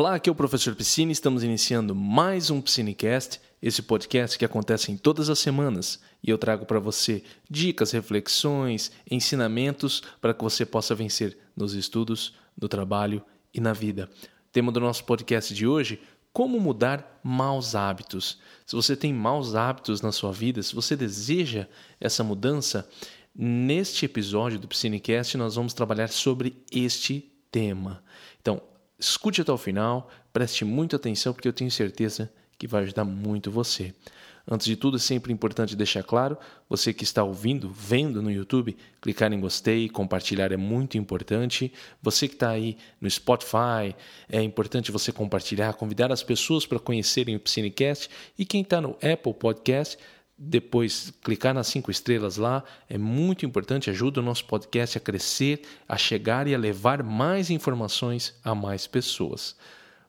Olá, aqui é o professor Piscine. Estamos iniciando mais um Piscinecast, esse podcast que acontece em todas as semanas e eu trago para você dicas, reflexões, ensinamentos para que você possa vencer nos estudos, no trabalho e na vida. Tema do nosso podcast de hoje: como mudar maus hábitos. Se você tem maus hábitos na sua vida, se você deseja essa mudança, neste episódio do Piscinecast nós vamos trabalhar sobre este tema. Então, Escute até o final, preste muita atenção porque eu tenho certeza que vai ajudar muito você. Antes de tudo, é sempre importante deixar claro, você que está ouvindo, vendo no YouTube, clicar em gostei, compartilhar é muito importante. Você que está aí no Spotify, é importante você compartilhar, convidar as pessoas para conhecerem o Piscinecast. E quem está no Apple Podcast, depois clicar nas cinco estrelas lá é muito importante, ajuda o nosso podcast a crescer, a chegar e a levar mais informações a mais pessoas.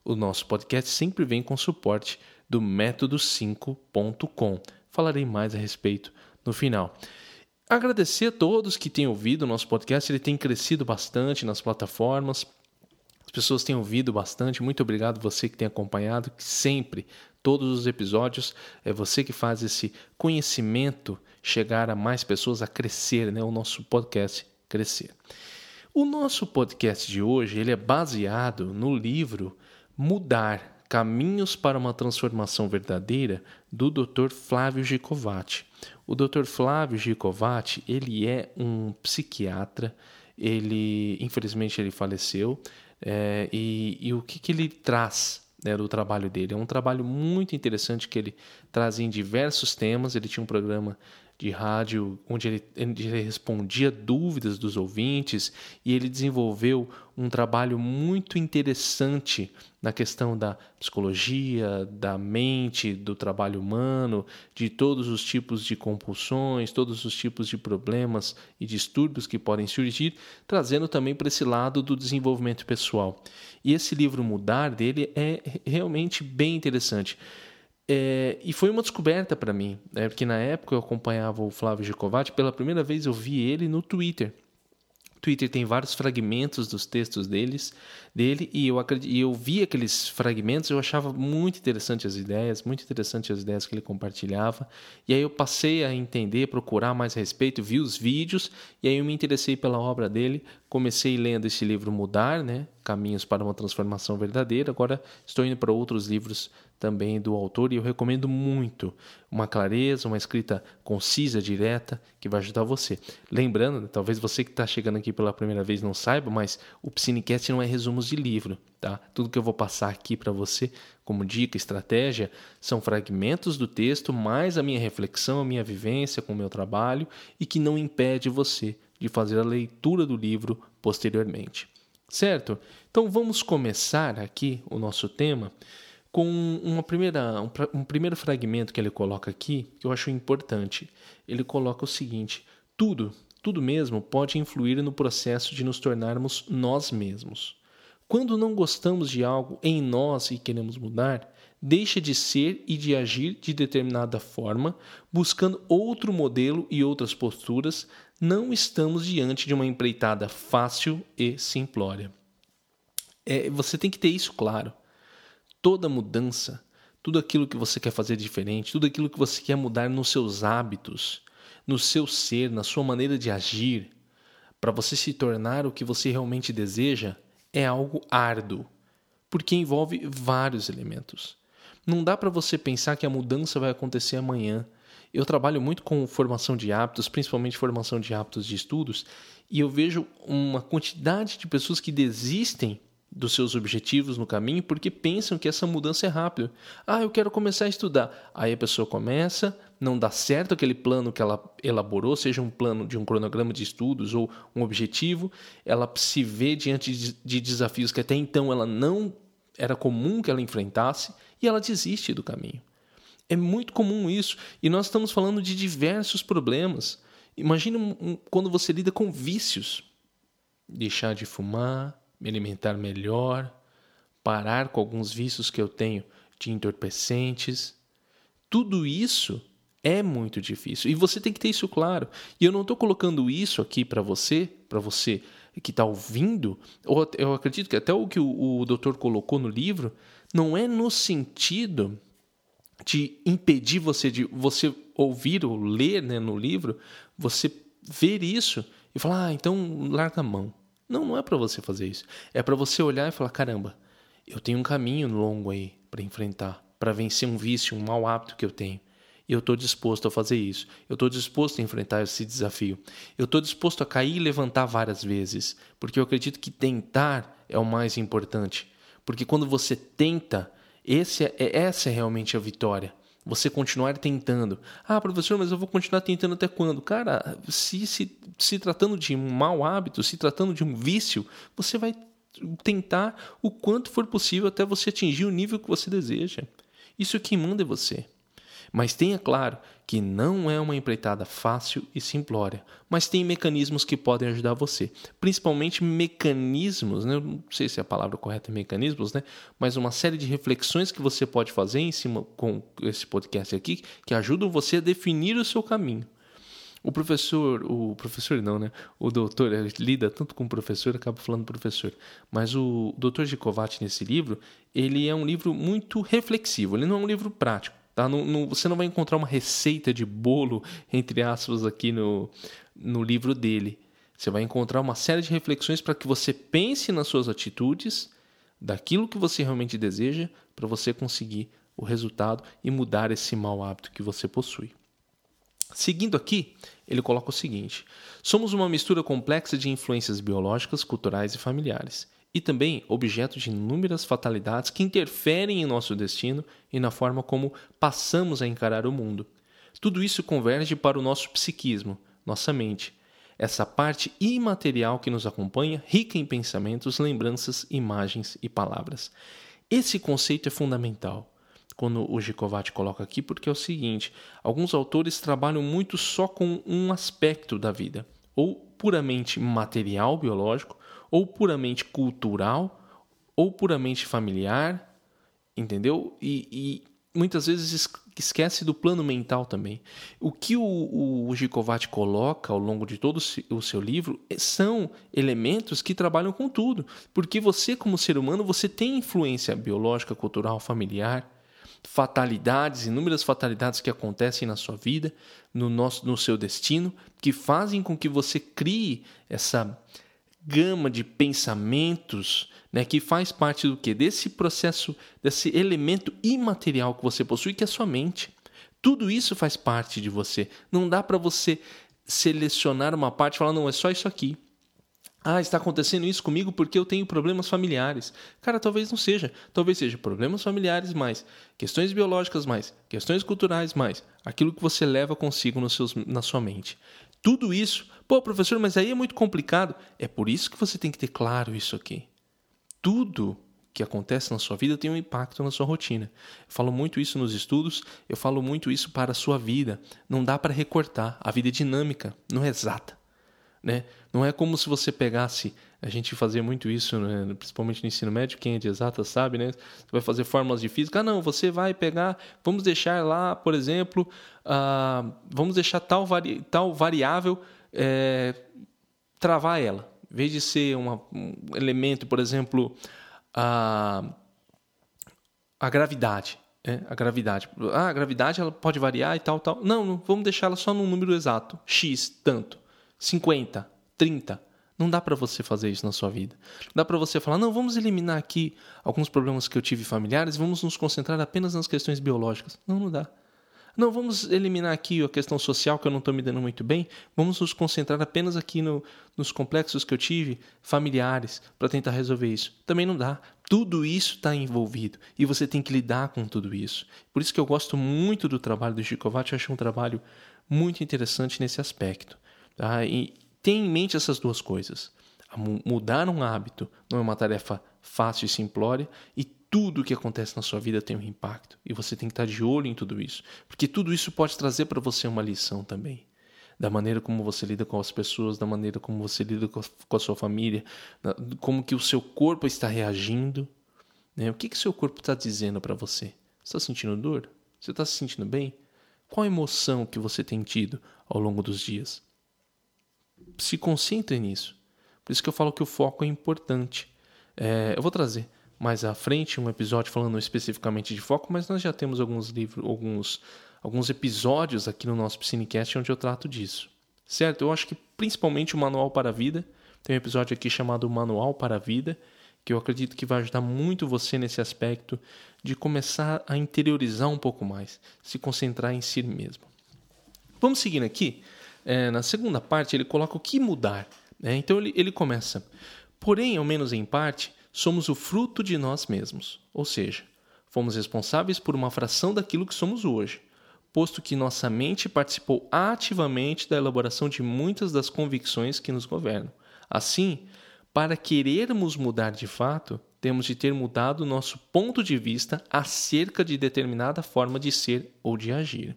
O nosso podcast sempre vem com suporte do método5.com. Falarei mais a respeito no final. Agradecer a todos que têm ouvido o nosso podcast, ele tem crescido bastante nas plataformas. As pessoas têm ouvido bastante. Muito obrigado você que tem acompanhado, que sempre todos os episódios. É você que faz esse conhecimento chegar a mais pessoas, a crescer, né? o nosso podcast crescer. O nosso podcast de hoje ele é baseado no livro Mudar Caminhos para uma Transformação Verdadeira do Dr. Flávio Gicovati. O Dr. Flávio Gicovati ele é um psiquiatra. Ele infelizmente ele faleceu é, e, e o que, que ele traz né, do trabalho dele. É um trabalho muito interessante que ele traz em diversos temas. Ele tinha um programa de rádio onde ele, ele, respondia dúvidas dos ouvintes e ele desenvolveu um trabalho muito interessante na questão da psicologia, da mente, do trabalho humano, de todos os tipos de compulsões, todos os tipos de problemas e distúrbios que podem surgir, trazendo também para esse lado do desenvolvimento pessoal. E esse livro Mudar dele é realmente bem interessante. É, e foi uma descoberta para mim, né? porque na época eu acompanhava o Flávio Gicovati, pela primeira vez eu vi ele no Twitter. Twitter tem vários fragmentos dos textos deles, dele e eu, e eu vi aqueles fragmentos, eu achava muito interessante as ideias, muito interessante as ideias que ele compartilhava. E aí eu passei a entender, procurar mais respeito, vi os vídeos e aí eu me interessei pela obra dele. Comecei lendo esse livro Mudar, né? Caminhos para uma Transformação Verdadeira. Agora estou indo para outros livros também do autor e eu recomendo muito uma clareza, uma escrita concisa, direta, que vai ajudar você. Lembrando, talvez você que está chegando aqui pela primeira vez não saiba, mas o Psinecast não é resumos de livro, tá? Tudo que eu vou passar aqui para você como dica, estratégia, são fragmentos do texto mais a minha reflexão, a minha vivência com o meu trabalho e que não impede você de fazer a leitura do livro posteriormente. Certo? Então vamos começar aqui o nosso tema com uma primeira, um, um primeiro fragmento que ele coloca aqui, que eu acho importante. Ele coloca o seguinte: tudo, tudo mesmo pode influir no processo de nos tornarmos nós mesmos. Quando não gostamos de algo em nós e queremos mudar, deixa de ser e de agir de determinada forma, buscando outro modelo e outras posturas, não estamos diante de uma empreitada fácil e simplória. É, você tem que ter isso claro toda mudança, tudo aquilo que você quer fazer diferente, tudo aquilo que você quer mudar nos seus hábitos, no seu ser, na sua maneira de agir, para você se tornar o que você realmente deseja, é algo árduo, porque envolve vários elementos. Não dá para você pensar que a mudança vai acontecer amanhã. Eu trabalho muito com formação de hábitos, principalmente formação de hábitos de estudos, e eu vejo uma quantidade de pessoas que desistem dos seus objetivos no caminho porque pensam que essa mudança é rápida. Ah, eu quero começar a estudar. Aí a pessoa começa, não dá certo aquele plano que ela elaborou, seja um plano de um cronograma de estudos ou um objetivo, ela se vê diante de desafios que até então ela não era comum que ela enfrentasse e ela desiste do caminho. É muito comum isso e nós estamos falando de diversos problemas. Imagina quando você lida com vícios. Deixar de fumar, me alimentar melhor, parar com alguns vícios que eu tenho de entorpecentes. Tudo isso é muito difícil e você tem que ter isso claro. E eu não estou colocando isso aqui para você, para você que está ouvindo, ou eu acredito que até o que o, o doutor colocou no livro, não é no sentido de impedir você de você ouvir ou ler né, no livro, você ver isso e falar, ah, então larga a mão. Não, não é para você fazer isso. É para você olhar e falar, caramba, eu tenho um caminho longo aí para enfrentar, para vencer um vício, um mau hábito que eu tenho. E eu estou disposto a fazer isso. Eu estou disposto a enfrentar esse desafio. Eu estou disposto a cair e levantar várias vezes, porque eu acredito que tentar é o mais importante. Porque quando você tenta, esse é, é, essa é realmente a vitória. Você continuar tentando. Ah, professor, mas eu vou continuar tentando até quando? Cara, se, se, se tratando de um mau hábito, se tratando de um vício, você vai tentar o quanto for possível até você atingir o nível que você deseja. Isso que manda é você. Mas tenha claro que não é uma empreitada fácil e simplória, mas tem mecanismos que podem ajudar você. Principalmente mecanismos, né? não sei se a palavra correta é mecanismos, né? mas uma série de reflexões que você pode fazer em cima com esse podcast aqui que ajudam você a definir o seu caminho. O professor, o professor não, né? O doutor ele lida tanto com o professor, acaba falando professor. Mas o doutor Gicovati nesse livro, ele é um livro muito reflexivo. Ele não é um livro prático. Tá? Não, não, você não vai encontrar uma receita de bolo, entre aspas, aqui no, no livro dele. Você vai encontrar uma série de reflexões para que você pense nas suas atitudes, daquilo que você realmente deseja, para você conseguir o resultado e mudar esse mau hábito que você possui. Seguindo aqui, ele coloca o seguinte: somos uma mistura complexa de influências biológicas, culturais e familiares e também objeto de inúmeras fatalidades que interferem em nosso destino e na forma como passamos a encarar o mundo. Tudo isso converge para o nosso psiquismo, nossa mente, essa parte imaterial que nos acompanha, rica em pensamentos, lembranças, imagens e palavras. Esse conceito é fundamental quando o Gicovati coloca aqui, porque é o seguinte: alguns autores trabalham muito só com um aspecto da vida, ou puramente material, biológico, ou puramente cultural, ou puramente familiar, entendeu? E, e muitas vezes esquece do plano mental também. O que o, o, o coloca ao longo de todo o seu livro são elementos que trabalham com tudo, porque você como ser humano você tem influência biológica, cultural, familiar, fatalidades, inúmeras fatalidades que acontecem na sua vida, no nosso, no seu destino, que fazem com que você crie essa gama de pensamentos né, que faz parte do que? Desse processo, desse elemento imaterial que você possui, que é a sua mente. Tudo isso faz parte de você. Não dá para você selecionar uma parte e falar, não, é só isso aqui. Ah, está acontecendo isso comigo porque eu tenho problemas familiares. Cara, talvez não seja. Talvez seja problemas familiares mais, questões biológicas mais, questões culturais mais, aquilo que você leva consigo seus, na sua mente. Tudo isso, pô, professor, mas aí é muito complicado. É por isso que você tem que ter claro isso aqui. Tudo que acontece na sua vida tem um impacto na sua rotina. Eu falo muito isso nos estudos, eu falo muito isso para a sua vida. Não dá para recortar. A vida é dinâmica, não é exata. Né? Não é como se você pegasse, a gente fazia muito isso, né? principalmente no ensino médio, quem é de exata sabe, né? Você vai fazer fórmulas de física, ah, não, você vai pegar, vamos deixar lá, por exemplo, uh, vamos deixar tal, vari, tal variável, é, travar ela. Em vez de ser uma, um elemento, por exemplo, a, a gravidade. Né? A gravidade. Ah, a gravidade ela pode variar e tal, tal. Não, não vamos deixá-la só num número exato. X, tanto. 50, 30. Não dá para você fazer isso na sua vida. Não dá para você falar, não, vamos eliminar aqui alguns problemas que eu tive familiares, vamos nos concentrar apenas nas questões biológicas. Não, não dá. Não, vamos eliminar aqui a questão social que eu não estou me dando muito bem, vamos nos concentrar apenas aqui no, nos complexos que eu tive familiares para tentar resolver isso. Também não dá. Tudo isso está envolvido e você tem que lidar com tudo isso. Por isso que eu gosto muito do trabalho do Chicovac, eu acho um trabalho muito interessante nesse aspecto. Tá? E tenha em mente essas duas coisas. Mudar um hábito não é uma tarefa fácil e simplória e tudo o que acontece na sua vida tem um impacto e você tem que estar de olho em tudo isso, porque tudo isso pode trazer para você uma lição também. Da maneira como você lida com as pessoas, da maneira como você lida com a sua família, como que o seu corpo está reagindo. Né? O que que seu corpo está dizendo para você? Você está sentindo dor? Você está se sentindo bem? Qual a emoção que você tem tido ao longo dos dias? Se concentre nisso. Por isso que eu falo que o foco é importante. É, eu vou trazer mais à frente um episódio falando especificamente de foco, mas nós já temos alguns livros, alguns, alguns episódios aqui no nosso Piscinecast onde eu trato disso. Certo? Eu acho que principalmente o Manual para a Vida. Tem um episódio aqui chamado Manual para a Vida, que eu acredito que vai ajudar muito você nesse aspecto de começar a interiorizar um pouco mais, se concentrar em si mesmo. Vamos seguindo aqui. É, na segunda parte, ele coloca o que mudar. Né? Então ele, ele começa. Porém, ao menos em parte, somos o fruto de nós mesmos. Ou seja, fomos responsáveis por uma fração daquilo que somos hoje posto que nossa mente participou ativamente da elaboração de muitas das convicções que nos governam. Assim, para querermos mudar de fato, temos de ter mudado nosso ponto de vista acerca de determinada forma de ser ou de agir.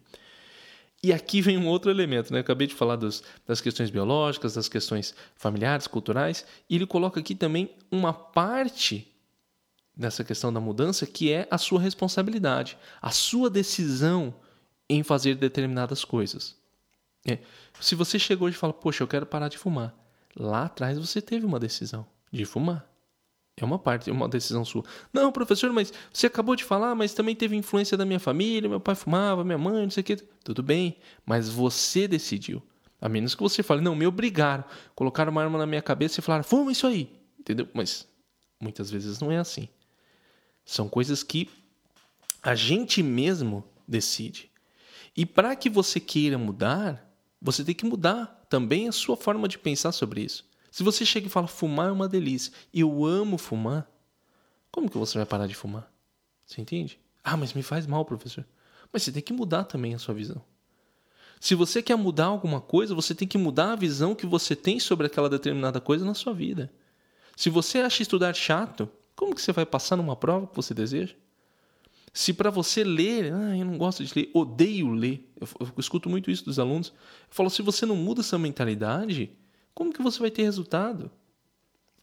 E aqui vem um outro elemento, né? Acabei de falar dos, das questões biológicas, das questões familiares, culturais, e ele coloca aqui também uma parte dessa questão da mudança que é a sua responsabilidade, a sua decisão em fazer determinadas coisas. É. Se você chegou e fala, poxa, eu quero parar de fumar, lá atrás você teve uma decisão de fumar. É uma parte, é uma decisão sua. Não, professor, mas você acabou de falar, mas também teve influência da minha família, meu pai fumava, minha mãe, não sei o que. Tudo bem, mas você decidiu. A menos que você fale, não, me obrigaram, colocaram uma arma na minha cabeça e falaram, fuma isso aí. Entendeu? Mas muitas vezes não é assim. São coisas que a gente mesmo decide. E para que você queira mudar, você tem que mudar também a sua forma de pensar sobre isso. Se você chega e fala fumar é uma delícia, eu amo fumar, como que você vai parar de fumar? Você entende? Ah, mas me faz mal, professor. Mas você tem que mudar também a sua visão. Se você quer mudar alguma coisa, você tem que mudar a visão que você tem sobre aquela determinada coisa na sua vida. Se você acha estudar chato, como que você vai passar numa prova que você deseja? Se para você ler, ah, eu não gosto de ler, odeio ler, eu, eu, escuto muito isso dos alunos, eu falo, se você não muda essa mentalidade, como que você vai ter resultado?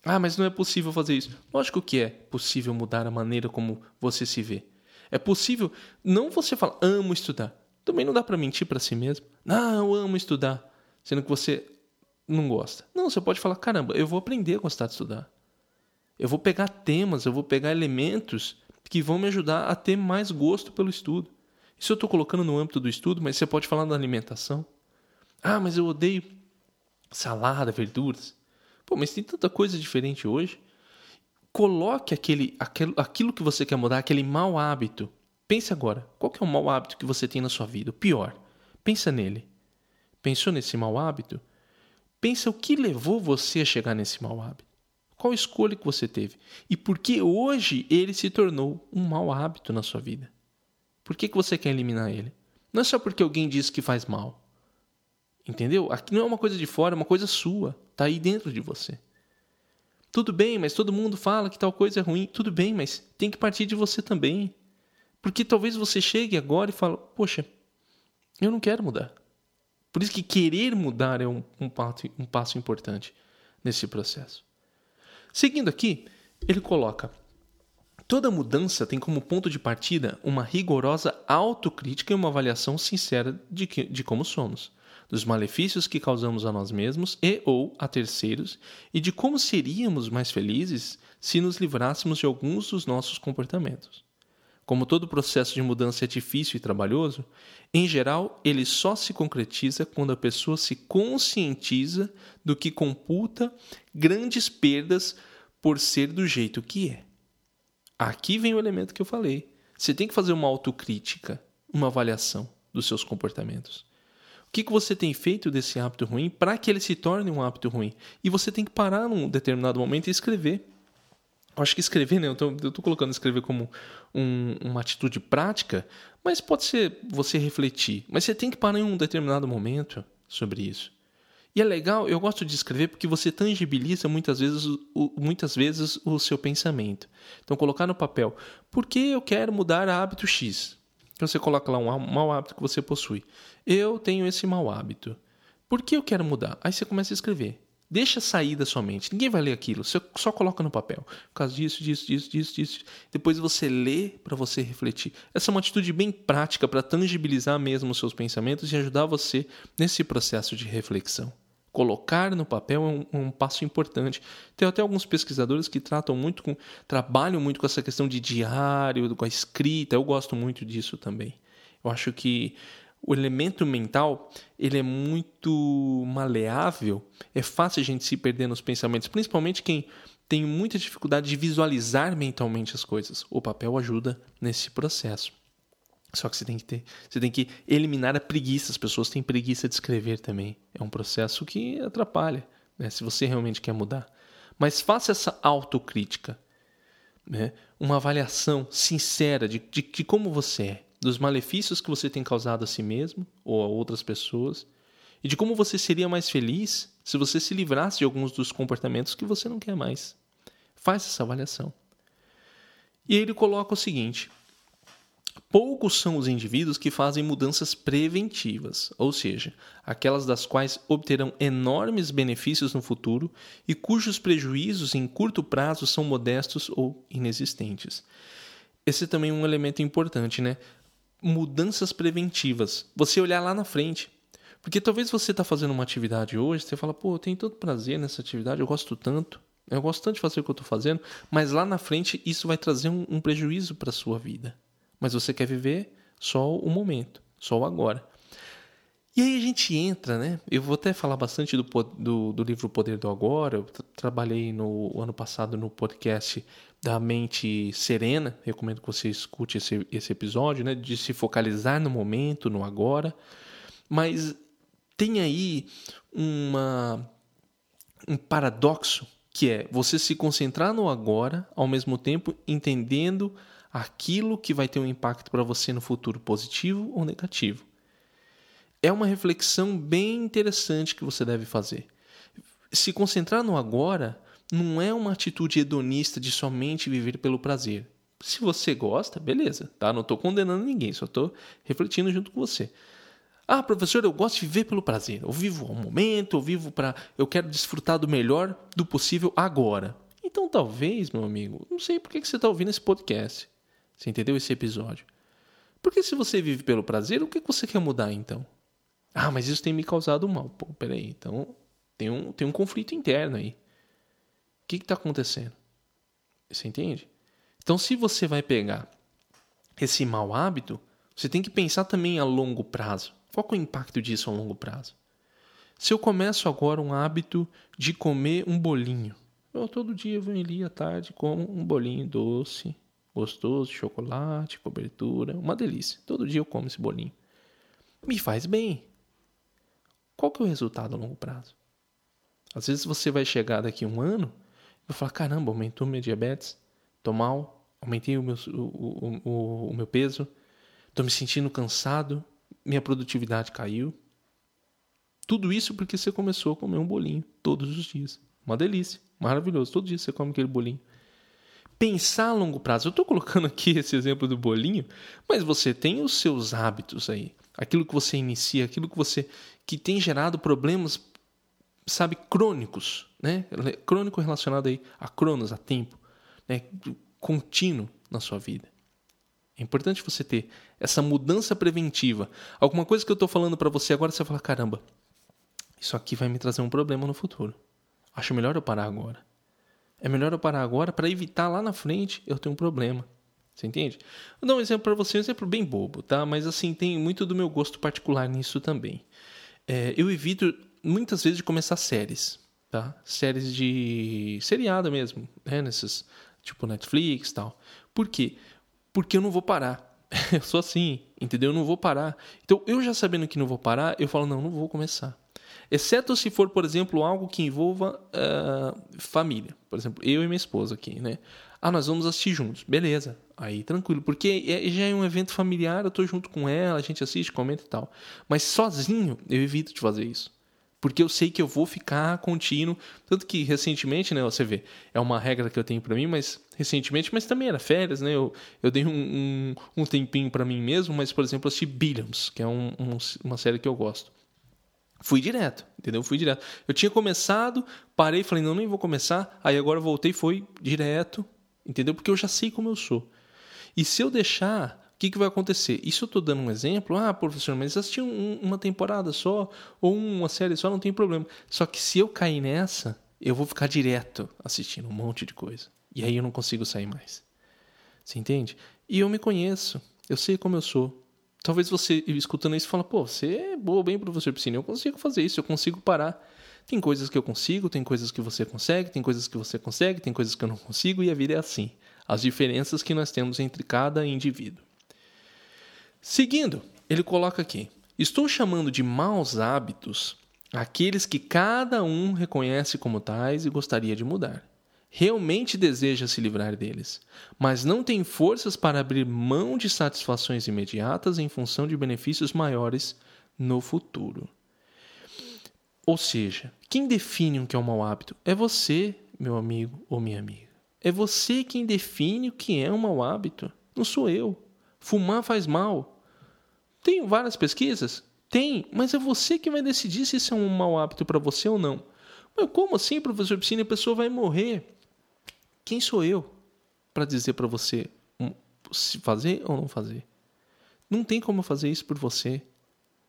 Ah, mas não é possível fazer isso. Lógico que é possível mudar a maneira como você se vê. É possível não você falar, amo estudar. Também não dá para mentir para si mesmo. Não, eu amo estudar, sendo que você não gosta. Não, você pode falar, caramba, eu vou aprender a gostar de estudar. Eu vou pegar temas, eu vou pegar elementos que vão me ajudar a ter mais gosto pelo estudo. Isso eu estou colocando no âmbito do estudo, mas você pode falar da alimentação. Ah, mas eu odeio salada, verduras. Pô, mas tem tanta coisa diferente hoje. Coloque aquele, aquele, aquilo que você quer mudar, aquele mau hábito. Pense agora, qual é o mau hábito que você tem na sua vida? O pior. Pensa nele. Pensou nesse mau hábito? Pensa o que levou você a chegar nesse mau hábito. Qual escolha que você teve? E por que hoje ele se tornou um mau hábito na sua vida? Por que, que você quer eliminar ele? Não é só porque alguém disse que faz mal. Entendeu? Aqui não é uma coisa de fora, é uma coisa sua. Está aí dentro de você. Tudo bem, mas todo mundo fala que tal coisa é ruim. Tudo bem, mas tem que partir de você também. Porque talvez você chegue agora e fale, poxa, eu não quero mudar. Por isso que querer mudar é um, um, passo, um passo importante nesse processo. Seguindo aqui, ele coloca: toda mudança tem como ponto de partida uma rigorosa autocrítica e uma avaliação sincera de, que, de como somos, dos malefícios que causamos a nós mesmos e ou a terceiros e de como seríamos mais felizes se nos livrássemos de alguns dos nossos comportamentos. Como todo processo de mudança é difícil e trabalhoso, em geral ele só se concretiza quando a pessoa se conscientiza do que computa grandes perdas por ser do jeito que é. Aqui vem o elemento que eu falei. Você tem que fazer uma autocrítica, uma avaliação dos seus comportamentos. O que, que você tem feito desse hábito ruim para que ele se torne um hábito ruim? E você tem que parar num determinado momento e escrever. Eu acho que escrever, né? Eu estou colocando escrever como um, uma atitude prática, mas pode ser você refletir. Mas você tem que parar em um determinado momento sobre isso. E é legal, eu gosto de escrever porque você tangibiliza muitas vezes, o, muitas vezes o seu pensamento. Então, colocar no papel, por que eu quero mudar hábito X? Então, você coloca lá um mau hábito que você possui. Eu tenho esse mau hábito. Por que eu quero mudar? Aí você começa a escrever. Deixa sair da sua mente. Ninguém vai ler aquilo. Você só coloca no papel. Por causa disso, disso, disso, disso, disso. Depois você lê para você refletir. Essa é uma atitude bem prática para tangibilizar mesmo os seus pensamentos e ajudar você nesse processo de reflexão. Colocar no papel é um, um, passo importante. Tem até alguns pesquisadores que tratam muito com, trabalham muito com essa questão de diário, com a escrita. Eu gosto muito disso também. Eu acho que o elemento mental ele é muito maleável. É fácil a gente se perder nos pensamentos, principalmente quem tem muita dificuldade de visualizar mentalmente as coisas. O papel ajuda nesse processo. Só que você tem que ter, você tem que eliminar a preguiça. As pessoas têm preguiça de escrever também. É um processo que atrapalha, né? Se você realmente quer mudar. Mas faça essa autocrítica, né? Uma avaliação sincera de, de, de como você é, dos malefícios que você tem causado a si mesmo ou a outras pessoas e de como você seria mais feliz se você se livrasse de alguns dos comportamentos que você não quer mais. Faz essa avaliação. E ele coloca o seguinte: Poucos são os indivíduos que fazem mudanças preventivas, ou seja, aquelas das quais obterão enormes benefícios no futuro e cujos prejuízos em curto prazo são modestos ou inexistentes. Esse também é um elemento importante, né? Mudanças preventivas. Você olhar lá na frente. Porque talvez você está fazendo uma atividade hoje, você fala, pô, eu tenho tanto prazer nessa atividade, eu gosto tanto, eu gosto tanto de fazer o que eu estou fazendo, mas lá na frente isso vai trazer um, um prejuízo para a sua vida mas você quer viver só o momento, só o agora. E aí a gente entra, né? Eu vou até falar bastante do, do, do livro Poder do Agora. Eu trabalhei no ano passado no podcast da Mente Serena. Recomendo que você escute esse, esse episódio, né? De se focalizar no momento, no agora. Mas tem aí uma, um paradoxo que é você se concentrar no agora, ao mesmo tempo entendendo aquilo que vai ter um impacto para você no futuro, positivo ou negativo. É uma reflexão bem interessante que você deve fazer. Se concentrar no agora não é uma atitude hedonista de somente viver pelo prazer. Se você gosta, beleza, tá? Não estou condenando ninguém, só estou refletindo junto com você. Ah, professor, eu gosto de viver pelo prazer. Eu vivo ao momento, eu vivo para. Eu quero desfrutar do melhor do possível agora. Então, talvez, meu amigo, não sei por que você está ouvindo esse podcast. Você entendeu esse episódio? Porque se você vive pelo prazer, o que você quer mudar então? Ah, mas isso tem me causado mal. Pô, peraí. Então tem um, tem um conflito interno aí. O que está acontecendo? Você entende? Então, se você vai pegar esse mau hábito, você tem que pensar também a longo prazo. Qual é o impacto disso a longo prazo? Se eu começo agora um hábito de comer um bolinho, eu todo dia vou ali à tarde como um bolinho doce, Gostoso, chocolate, cobertura, uma delícia. Todo dia eu como esse bolinho. Me faz bem. Qual que é o resultado a longo prazo? Às vezes você vai chegar daqui a um ano e vai falar, caramba, aumentou minha diabetes, tô mal, aumentei o meu, o, o, o, meu peso, tô me sentindo cansado, minha produtividade caiu. Tudo isso porque você começou a comer um bolinho todos os dias. Uma delícia, maravilhoso. Todo dia você come aquele bolinho pensar a longo prazo. Eu estou colocando aqui esse exemplo do bolinho, mas você tem os seus hábitos aí, aquilo que você inicia, aquilo que você que tem gerado problemas, sabe, crônicos, né? Crônico relacionado aí a cronos, a tempo, né? Contínuo na sua vida. É importante você ter essa mudança preventiva. Alguma coisa que eu estou falando para você agora, você fala: caramba, isso aqui vai me trazer um problema no futuro. Acho melhor eu parar agora. É melhor eu parar agora para evitar lá na frente eu ter um problema. Você entende? Vou dar um exemplo para você, um exemplo bem bobo, tá? Mas assim, tem muito do meu gosto particular nisso também. É, eu evito muitas vezes de começar séries, tá? Séries de seriado mesmo, né? Nessas, tipo Netflix tal. Por quê? Porque eu não vou parar. eu sou assim, entendeu? Eu não vou parar. Então, eu já sabendo que não vou parar, eu falo, não, não vou começar. Exceto se for, por exemplo, algo que envolva uh, família. Por exemplo, eu e minha esposa aqui, né? Ah, nós vamos assistir juntos. Beleza. Aí, tranquilo. Porque é, já é um evento familiar, eu tô junto com ela, a gente assiste, comenta e tal. Mas sozinho, eu evito de fazer isso. Porque eu sei que eu vou ficar contínuo. Tanto que recentemente, né, você vê, é uma regra que eu tenho para mim, mas recentemente, mas também era férias, né? Eu, eu dei um, um, um tempinho para mim mesmo, mas, por exemplo, assisti Billions, que é um, um, uma série que eu gosto. Fui direto, entendeu? Fui direto. Eu tinha começado, parei, falei, não, nem vou começar. Aí agora voltei, foi direto, entendeu? Porque eu já sei como eu sou. E se eu deixar que, que vai acontecer? Isso eu estou dando um exemplo. Ah, professor, mas assistir um, uma temporada só ou uma série só não tem problema. Só que se eu cair nessa, eu vou ficar direto assistindo um monte de coisa. E aí eu não consigo sair mais. Você entende? E eu me conheço. Eu sei como eu sou. Talvez você, escutando isso, fala, pô, você é boa, bem professor Piscina. Eu consigo fazer isso, eu consigo parar. Tem coisas que eu consigo, tem coisas que você consegue, tem coisas que você consegue, tem coisas que eu não consigo, e a vida é assim. As diferenças que nós temos entre cada indivíduo. Seguindo, ele coloca aqui: Estou chamando de maus hábitos aqueles que cada um reconhece como tais e gostaria de mudar. Realmente deseja se livrar deles, mas não tem forças para abrir mão de satisfações imediatas em função de benefícios maiores no futuro. Ou seja, quem define o que é um mau hábito é você, meu amigo ou minha amiga. É você quem define o que é um mau hábito, não sou eu. Fumar faz mal. Tem várias pesquisas? Tem, mas é você que vai decidir se isso é um mau hábito para você ou não. Mas como assim, professor Piscina? A pessoa vai morrer. Quem sou eu para dizer para você se fazer ou não fazer? Não tem como fazer isso por você.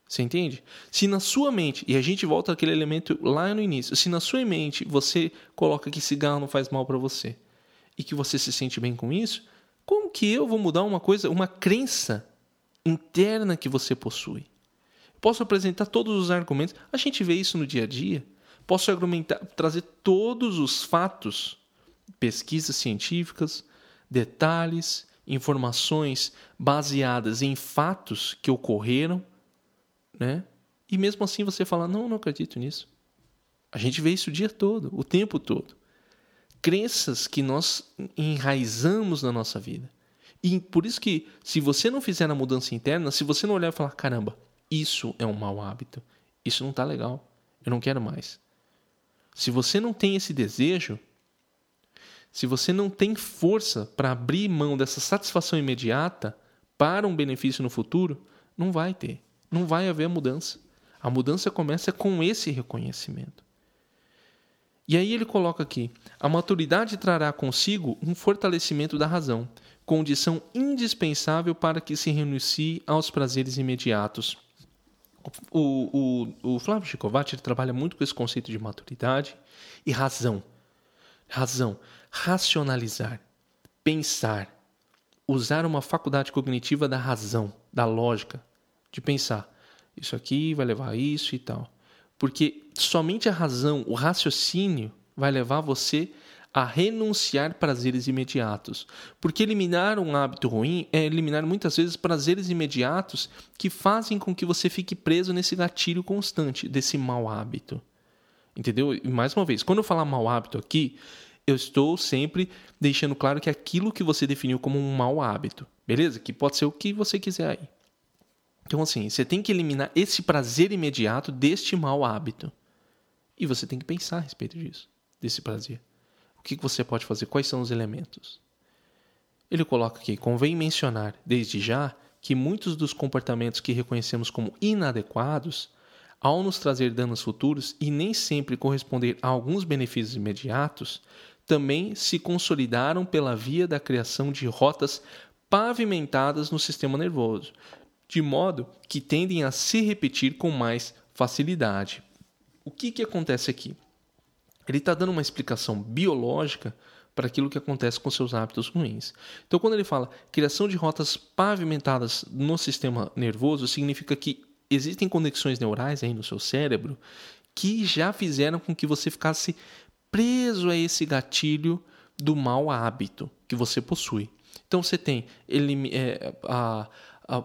Você entende? Se na sua mente, e a gente volta àquele elemento lá no início, se na sua mente você coloca que cigarro não faz mal para você e que você se sente bem com isso, como que eu vou mudar uma coisa, uma crença interna que você possui? Posso apresentar todos os argumentos, a gente vê isso no dia a dia. Posso argumentar, trazer todos os fatos, pesquisas científicas, detalhes, informações baseadas em fatos que ocorreram né? E mesmo assim você fala: não, não acredito nisso. A gente vê isso o dia todo, o tempo todo. Crenças que nós enraizamos na nossa vida. E por isso que, se você não fizer a mudança interna, se você não olhar e falar: caramba, isso é um mau hábito, isso não está legal, eu não quero mais. Se você não tem esse desejo, se você não tem força para abrir mão dessa satisfação imediata para um benefício no futuro, não vai ter não vai haver mudança. A mudança começa com esse reconhecimento. E aí ele coloca aqui: a maturidade trará consigo um fortalecimento da razão, condição indispensável para que se renuncie aos prazeres imediatos. O, o, o Flávio Chicovati trabalha muito com esse conceito de maturidade e razão. Razão, racionalizar, pensar, usar uma faculdade cognitiva da razão, da lógica, de pensar, isso aqui vai levar a isso e tal. Porque somente a razão, o raciocínio, vai levar você a renunciar prazeres imediatos. Porque eliminar um hábito ruim é eliminar muitas vezes prazeres imediatos que fazem com que você fique preso nesse gatilho constante desse mau hábito. Entendeu? E mais uma vez, quando eu falar mau hábito aqui, eu estou sempre deixando claro que aquilo que você definiu como um mau hábito, beleza? Que pode ser o que você quiser aí. Então, assim, você tem que eliminar esse prazer imediato deste mau hábito. E você tem que pensar a respeito disso, desse prazer. O que você pode fazer? Quais são os elementos? Ele coloca aqui: convém mencionar, desde já, que muitos dos comportamentos que reconhecemos como inadequados, ao nos trazer danos futuros e nem sempre corresponder a alguns benefícios imediatos, também se consolidaram pela via da criação de rotas pavimentadas no sistema nervoso, de modo que tendem a se repetir com mais facilidade. O que, que acontece aqui? Ele está dando uma explicação biológica para aquilo que acontece com seus hábitos ruins. Então, quando ele fala criação de rotas pavimentadas no sistema nervoso, significa que existem conexões neurais aí no seu cérebro que já fizeram com que você ficasse preso a esse gatilho do mau hábito que você possui. Então, você tem ele, é, a,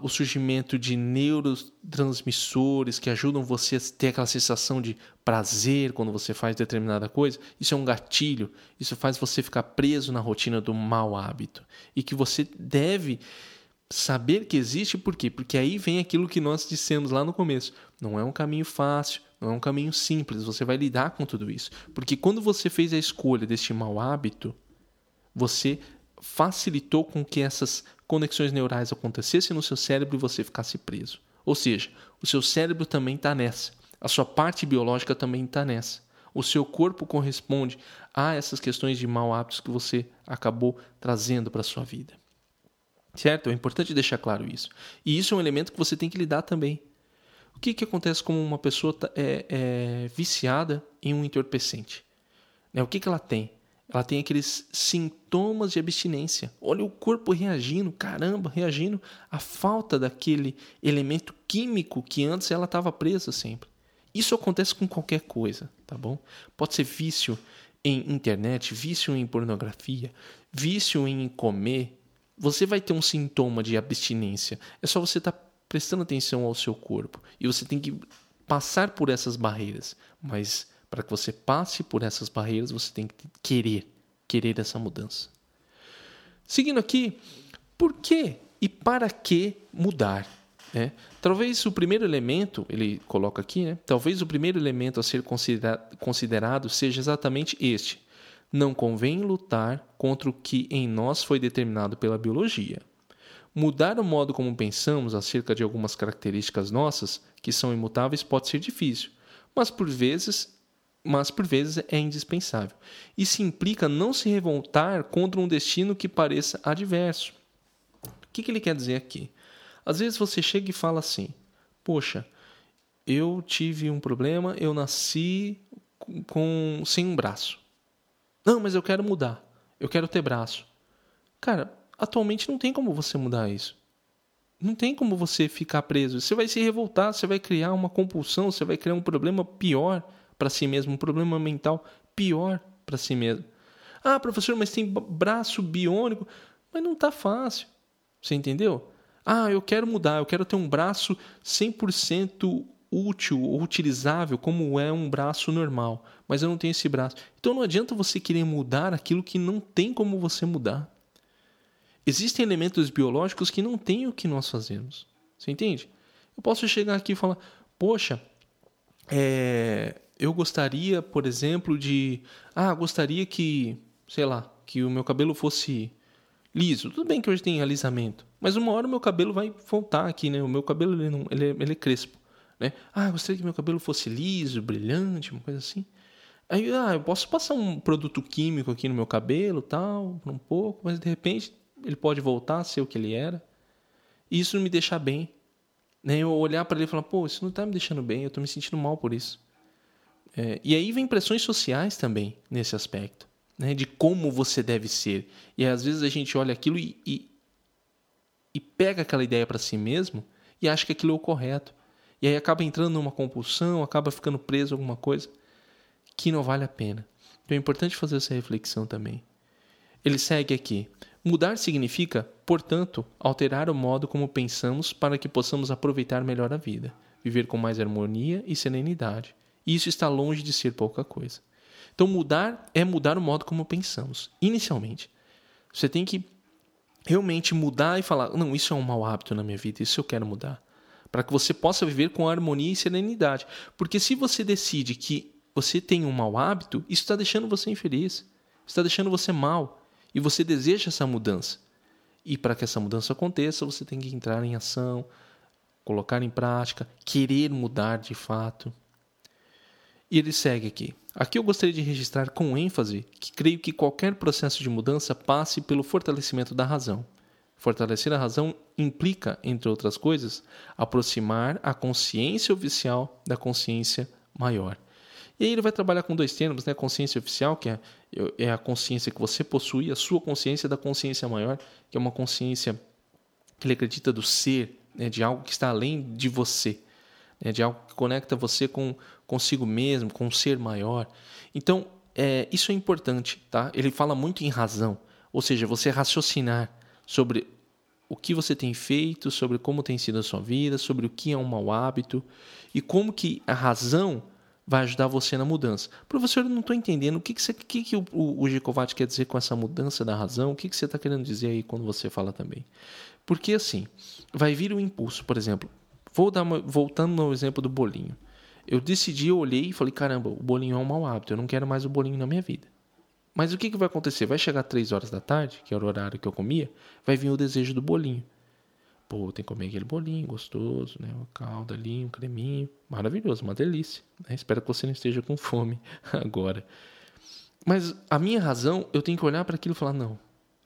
o surgimento de neurotransmissores que ajudam você a ter aquela sensação de prazer quando você faz determinada coisa, isso é um gatilho, isso faz você ficar preso na rotina do mau hábito e que você deve saber que existe por quê? Porque aí vem aquilo que nós dissemos lá no começo. Não é um caminho fácil, não é um caminho simples, você vai lidar com tudo isso. Porque quando você fez a escolha deste mau hábito, você facilitou com que essas conexões neurais acontecessem no seu cérebro e você ficasse preso. Ou seja, o seu cérebro também está nessa, a sua parte biológica também está nessa. O seu corpo corresponde a essas questões de mau hábitos que você acabou trazendo para a sua vida. Certo? É importante deixar claro isso. E isso é um elemento que você tem que lidar também. O que, que acontece quando uma pessoa tá, é, é viciada em um entorpecente? Né? O que, que ela tem? Ela tem aqueles sintomas de abstinência. Olha o corpo reagindo, caramba, reagindo à falta daquele elemento químico que antes ela estava presa sempre. Isso acontece com qualquer coisa, tá bom? Pode ser vício em internet, vício em pornografia, vício em comer. Você vai ter um sintoma de abstinência. É só você estar tá prestando atenção ao seu corpo. E você tem que passar por essas barreiras. Mas para que você passe por essas barreiras, você tem que querer, querer essa mudança. Seguindo aqui, por que e para que mudar? É, talvez o primeiro elemento, ele coloca aqui, né? talvez o primeiro elemento a ser considerado, considerado seja exatamente este. Não convém lutar contra o que em nós foi determinado pela biologia. Mudar o modo como pensamos acerca de algumas características nossas, que são imutáveis, pode ser difícil, mas por vezes mas por vezes é indispensável. Isso implica não se revoltar contra um destino que pareça adverso. O que, que ele quer dizer aqui? Às vezes você chega e fala assim: Poxa, eu tive um problema, eu nasci com sem um braço. Não, mas eu quero mudar. Eu quero ter braço. Cara, atualmente não tem como você mudar isso. Não tem como você ficar preso. Você vai se revoltar, você vai criar uma compulsão, você vai criar um problema pior para si mesmo, um problema mental pior para si mesmo. Ah, professor, mas tem braço biônico. Mas não está fácil. Você entendeu? Ah, eu quero mudar, eu quero ter um braço 100% útil ou utilizável como é um braço normal, mas eu não tenho esse braço. Então não adianta você querer mudar aquilo que não tem como você mudar. Existem elementos biológicos que não têm o que nós fazemos. Você entende? Eu posso chegar aqui e falar: Poxa, é, eu gostaria, por exemplo, de. Ah, gostaria que, sei lá, que o meu cabelo fosse liso. Tudo bem que hoje tem alisamento, mas uma hora o meu cabelo vai voltar aqui, né? O meu cabelo ele, não, ele, é, ele é crespo, né? Ah, gostaria que meu cabelo fosse liso, brilhante, uma coisa assim. Aí, ah, eu posso passar um produto químico aqui no meu cabelo, tal, por um pouco, mas de repente ele pode voltar a ser o que ele era. E isso não me deixa bem. Né? Eu olhar para ele e falar, pô, isso não está me deixando bem, eu estou me sentindo mal por isso. É, e aí vem pressões sociais também nesse aspecto, né, de como você deve ser. E às vezes a gente olha aquilo e, e, e pega aquela ideia para si mesmo e acha que aquilo é o correto. E aí acaba entrando numa compulsão, acaba ficando preso a alguma coisa que não vale a pena. Então é importante fazer essa reflexão também. Ele segue aqui. Mudar significa, portanto, alterar o modo como pensamos para que possamos aproveitar melhor a vida, viver com mais harmonia e serenidade e isso está longe de ser pouca coisa. Então, mudar é mudar o modo como pensamos, inicialmente. Você tem que realmente mudar e falar: não, isso é um mau hábito na minha vida, isso eu quero mudar. Para que você possa viver com harmonia e serenidade. Porque se você decide que você tem um mau hábito, isso está deixando você infeliz, está deixando você mal. E você deseja essa mudança. E para que essa mudança aconteça, você tem que entrar em ação, colocar em prática, querer mudar de fato. E ele segue aqui. Aqui eu gostaria de registrar com ênfase que creio que qualquer processo de mudança passe pelo fortalecimento da razão. Fortalecer a razão implica, entre outras coisas, aproximar a consciência oficial da consciência maior. E aí ele vai trabalhar com dois termos, né? Consciência oficial, que é, é a consciência que você possui, a sua consciência da consciência maior, que é uma consciência que ele acredita do ser, né? de algo que está além de você né, de algo que conecta você com consigo mesmo, com um ser maior. Então, é, isso é importante, tá? Ele fala muito em razão, ou seja, você raciocinar sobre o que você tem feito, sobre como tem sido a sua vida, sobre o que é um mau hábito e como que a razão vai ajudar você na mudança. Professor, eu não estou entendendo o que, que, você, que, que o, o, o quer dizer com essa mudança da razão, o que, que você está querendo dizer aí quando você fala também. Porque assim, vai vir o impulso, por exemplo, Vou dar uma, voltando no exemplo do bolinho. Eu decidi, eu olhei e falei: caramba, o bolinho é um mau hábito, eu não quero mais o bolinho na minha vida. Mas o que, que vai acontecer? Vai chegar três horas da tarde, que era o horário que eu comia, vai vir o desejo do bolinho. Pô, tem que comer aquele bolinho gostoso, né? Uma calda ali, um creminho. Maravilhoso, uma delícia. Né? Espero que você não esteja com fome agora. Mas a minha razão, eu tenho que olhar para aquilo e falar: não,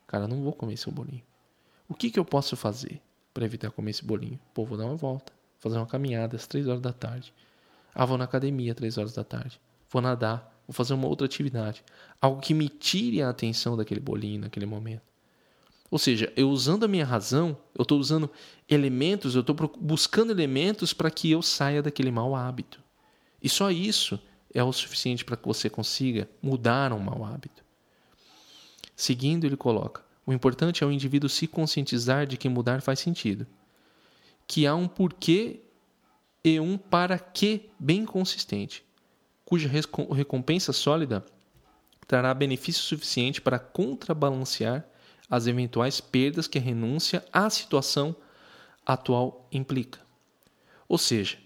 cara, não vou comer seu bolinho. O que, que eu posso fazer para evitar comer esse bolinho? Pô, vou dar uma volta, fazer uma caminhada às três horas da tarde. Ah, vou na academia às três horas da tarde. Vou nadar, vou fazer uma outra atividade. Algo que me tire a atenção daquele bolinho naquele momento. Ou seja, eu usando a minha razão, eu estou usando elementos, eu estou buscando elementos para que eu saia daquele mau hábito. E só isso é o suficiente para que você consiga mudar um mau hábito. Seguindo, ele coloca: o importante é o indivíduo se conscientizar de que mudar faz sentido, que há um porquê e um para quê bem consistente, cuja recompensa sólida trará benefício suficiente para contrabalancear as eventuais perdas que a renúncia à situação atual implica. Ou seja,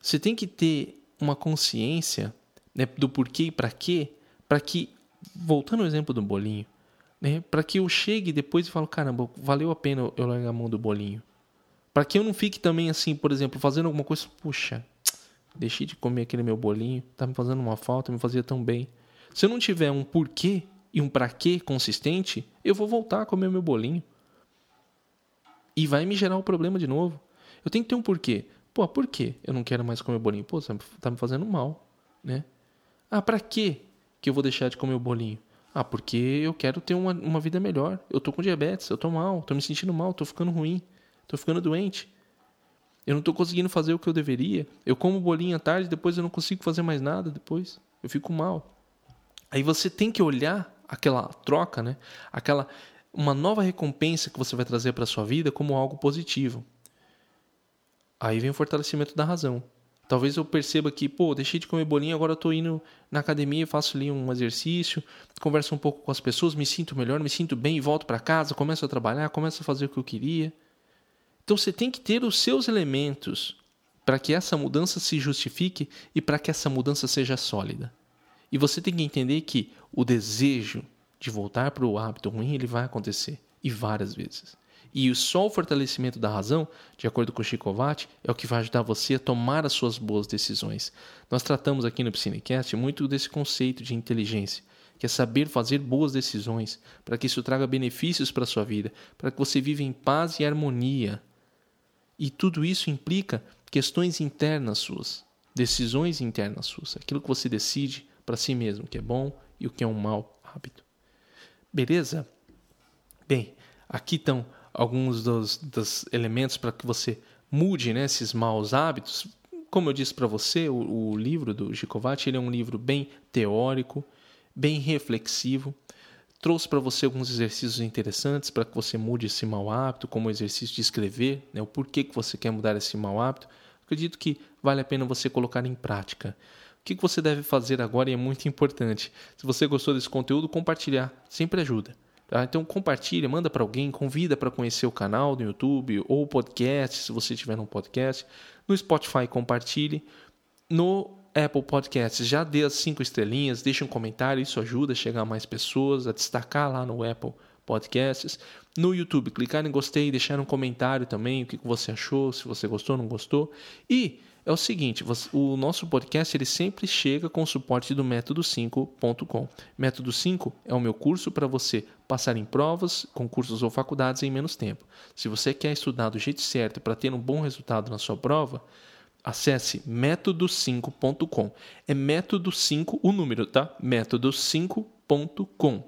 você tem que ter uma consciência né, do porquê e para quê, para que, voltando ao exemplo do bolinho, né, para que eu chegue depois e falo, caramba, valeu a pena eu largar a mão do bolinho. Para que eu não fique também assim, por exemplo, fazendo alguma coisa, puxa, deixei de comer aquele meu bolinho, tá me fazendo uma falta, me fazia tão bem. Se eu não tiver um porquê e um para quê consistente, eu vou voltar a comer meu bolinho. E vai me gerar o um problema de novo. Eu tenho que ter um porquê. Pô, por quê eu não quero mais comer bolinho? Pô, tá me fazendo mal, né? Ah, para quê que eu vou deixar de comer o bolinho? Ah, porque eu quero ter uma, uma vida melhor. Eu tô com diabetes, eu tô mal, tô me sentindo mal, tô ficando ruim, tô ficando doente. Eu não tô conseguindo fazer o que eu deveria. Eu como bolinho à tarde, depois eu não consigo fazer mais nada depois. Eu fico mal. Aí você tem que olhar aquela troca, né? Aquela uma nova recompensa que você vai trazer para sua vida como algo positivo. Aí vem o fortalecimento da razão. Talvez eu perceba que, pô, deixei de comer bolinho, agora eu tô indo na academia, faço ali um exercício, converso um pouco com as pessoas, me sinto melhor, me sinto bem, volto para casa, começo a trabalhar, começo a fazer o que eu queria. Então você tem que ter os seus elementos para que essa mudança se justifique e para que essa mudança seja sólida. E você tem que entender que o desejo de voltar para o hábito ruim ele vai acontecer e várias vezes. E só o fortalecimento da razão, de acordo com Chico Kovács, é o que vai ajudar você a tomar as suas boas decisões. Nós tratamos aqui no Psinecast muito desse conceito de inteligência, que é saber fazer boas decisões, para que isso traga benefícios para a sua vida, para que você viva em paz e harmonia. E tudo isso implica questões internas suas, decisões internas suas, aquilo que você decide para si mesmo, o que é bom e o que é um mau hábito. Beleza? Bem, aqui estão alguns dos, dos elementos para que você mude né, esses maus hábitos. Como eu disse para você, o, o, livro do Gicovati ele é um livro bem teórico, bem reflexivo. Trouxe para você alguns exercícios interessantes para que você mude esse mau hábito, como o exercício de escrever, né, o porquê que você quer mudar esse mau hábito. Acredito que vale a pena você colocar em prática. Que você deve fazer agora e é muito importante. Se você gostou desse conteúdo, compartilhar sempre ajuda. Tá? Então compartilha, manda para alguém, convida para conhecer o canal do YouTube ou o podcast, se você tiver um podcast. No Spotify, compartilhe. No Apple Podcasts, já dê as cinco estrelinhas, deixe um comentário, isso ajuda a chegar a mais pessoas, a destacar lá no Apple Podcasts. No YouTube, clicar em gostei, deixar um comentário também, o que você achou, se você gostou ou não gostou. E é o seguinte, o nosso podcast ele sempre chega com o suporte do método5.com. Método 5 é o meu curso para você passar em provas, concursos ou faculdades em menos tempo. Se você quer estudar do jeito certo para ter um bom resultado na sua prova, acesse método5.com. É método 5 o número, tá? método5.com.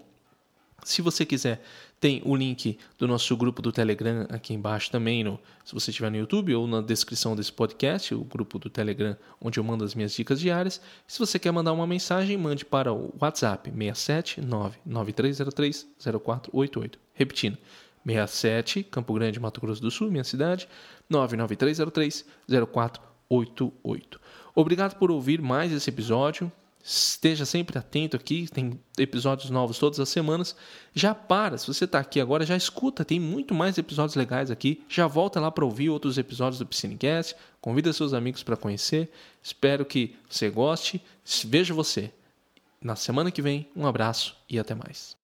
Se você quiser tem o link do nosso grupo do Telegram aqui embaixo também, no, se você estiver no YouTube ou na descrição desse podcast, o grupo do Telegram onde eu mando as minhas dicas diárias. Se você quer mandar uma mensagem, mande para o WhatsApp 67993030488. Repetindo, 67 Campo Grande, Mato Grosso do Sul, minha cidade, 993030488. Obrigado por ouvir mais esse episódio. Esteja sempre atento aqui, tem episódios novos todas as semanas. Já para, se você está aqui agora, já escuta, tem muito mais episódios legais aqui. Já volta lá para ouvir outros episódios do Piscinecast. Convida seus amigos para conhecer. Espero que você goste. Vejo você na semana que vem. Um abraço e até mais.